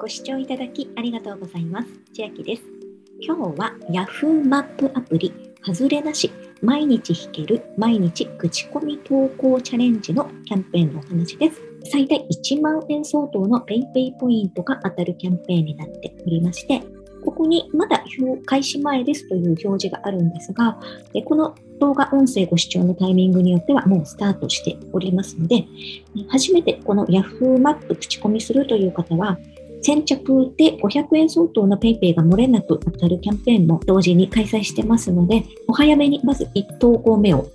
ご視聴いただきありがとうございます。千秋です。今日は Yahoo マップアプリ、外れなし、毎日弾ける毎日口コミ投稿チャレンジのキャンペーンのお話です。最大1万円相当の PayPay ポイントが当たるキャンペーンになっておりまして、ここにまだ開始前ですという表示があるんですが、この動画音声ご視聴のタイミングによってはもうスタートしておりますので、初めてこの Yahoo マップ口コミするという方は、先着で500円相当の PayPay が漏れなく当たるキャンペーンも同時に開催してますので、お早めにまず1投稿目を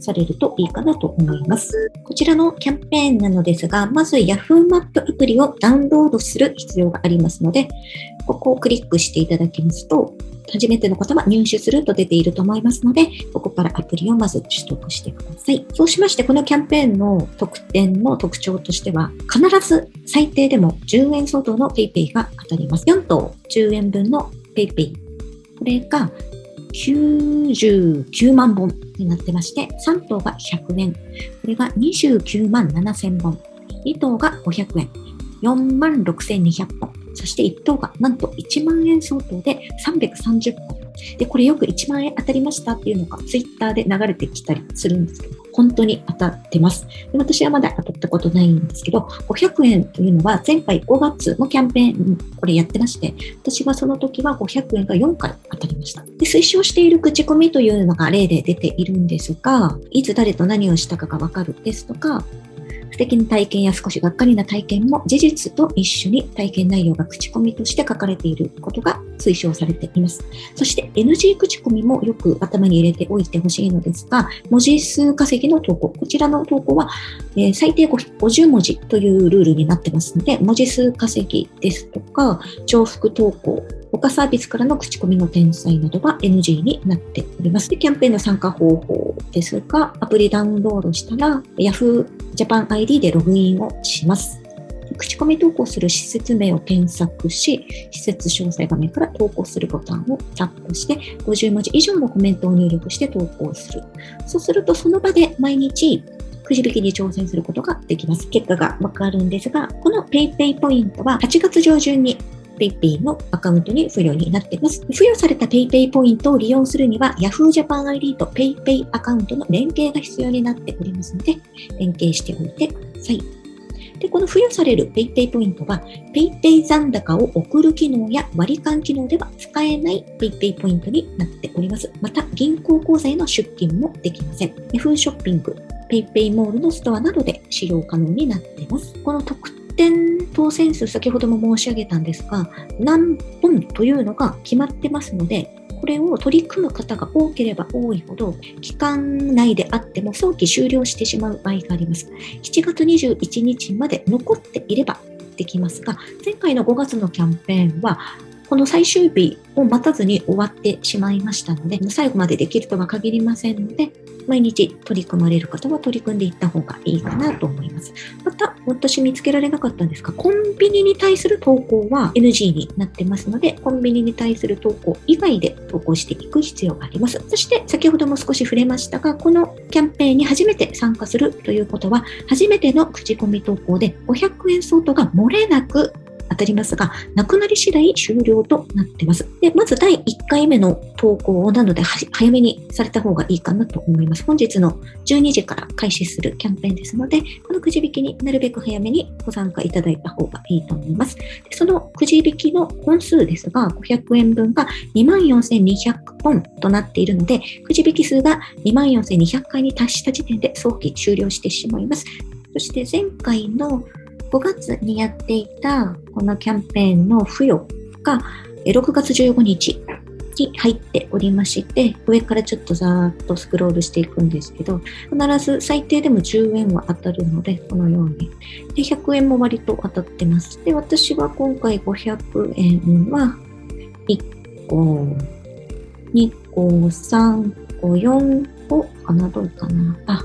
されるといいかなと思います。こちらのキャンペーンなのですが、まず Yahoo マップアプリをダウンロードする必要がありますので、ここをクリックしていただきますと、初めての方は入手すると出ていると思いますので、ここからアプリをまず取得してください。そうしまして、このキャンペーンの特典の特徴としては、必ず最低でも10円相当の PayPay が当たります。4等10円分の PayPay。これが99万本になってまして、3等が100円。これが29万7千本。2等が500円。4万6200本。そして1等がなんと1万円相当で330本。で、これよく1万円当たりましたっていうのがツイッターで流れてきたりするんですけど、本当に当たってます。で私はまだ当たったことないんですけど、500円というのは前回5月のキャンペーン、これやってまして、私はその時は500円が4回当たりました。で推奨している口コミというのが例で出ているんですが、いつ誰と何をしたかがわかるですとか、素敵な体験や少しがっかりな体験も事実と一緒に体験内容が口コミとして書かれていることが推奨されています。そして NG 口コミもよく頭に入れておいてほしいのですが、文字数稼ぎの投稿、こちらの投稿は、え、最低50文字というルールになってますので、文字数稼ぎですとか、重複投稿、他サービスからの口コミの転載などは NG になっております。でキャンペーンの参加方法ですが、アプリダウンロードしたら Yahoo Japan ID でログインをします。口コミ投稿する施設名を検索し、施設詳細画面から投稿するボタンをタップして、50文字以上のコメントを入力して投稿する。そうすると、その場で毎日くじ引きに挑戦することができます。結果がわかるんですが、この PayPay ポイントは8月上旬に PayPay のアカウントに付与になっています。付与された PayPay ポイントを利用するには Yahoo Japan ID と PayPay アカウントの連携が必要になっておりますので、連携しておいてください。で、この付与される PayPay ポイントは PayPay 残高を送る機能や割り勘機能では使えない PayPay ポイントになっております。また、銀行口座への出金もできません。Yahoo ショッピング、PayPay モールのストアなどで使用可能になっています。この特点当選数先ほども申し上げたんですが、何本というのが決まってますので、これを取り組む方が多ければ多いほど、期間内であっても早期終了してしまう場合があります。7月21日まで残っていればできますが、前回の5月のキャンペーンは、この最終日を待たずに終わってしまいましたので、最後までできるとは限りませんので、毎日取り組まれる方は取り組んでいった方がいいかなと思います。また、私見つけられなかったんですが、コンビニに対する投稿は NG になってますので、コンビニに対する投稿以外で投稿していく必要があります。そして、先ほども少し触れましたが、このキャンペーンに初めて参加するということは、初めての口コミ投稿で500円相当が漏れなく当たりますが、なくなり次第終了となっています。で、まず第1回目の投稿をなので、早めにされた方がいいかなと思います。本日の12時から開始するキャンペーンですので、このくじ引きになるべく早めにご参加いただいた方がいいと思います。でそのくじ引きの本数ですが、500円分が24,200本となっているので、くじ引き数が24,200回に達した時点で早期終了してしまいます。そして前回の5月にやっていたこのキャンペーンの付与が6月15日に入っておりまして、上からちょっとざーっとスクロールしていくんですけど、必ず最低でも10円は当たるので、このように。で、100円も割と当たってます。で、私は今回500円は1個、2個、3個、4個かなどかなあ、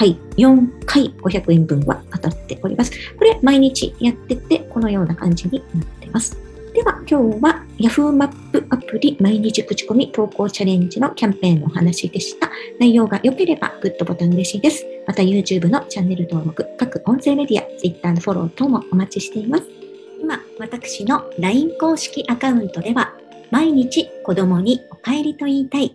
はい、4回500円分は当たっております。これ毎日やってて、このような感じになってます。では今日は Yahoo マップアプリ毎日口コミ投稿チャレンジのキャンペーンのお話でした。内容が良ければグッドボタン嬉しいです。また YouTube のチャンネル登録、各音声メディア、Twitter のフォロー等もお待ちしています。今、私の LINE 公式アカウントでは、毎日子供にお帰りと言いたい、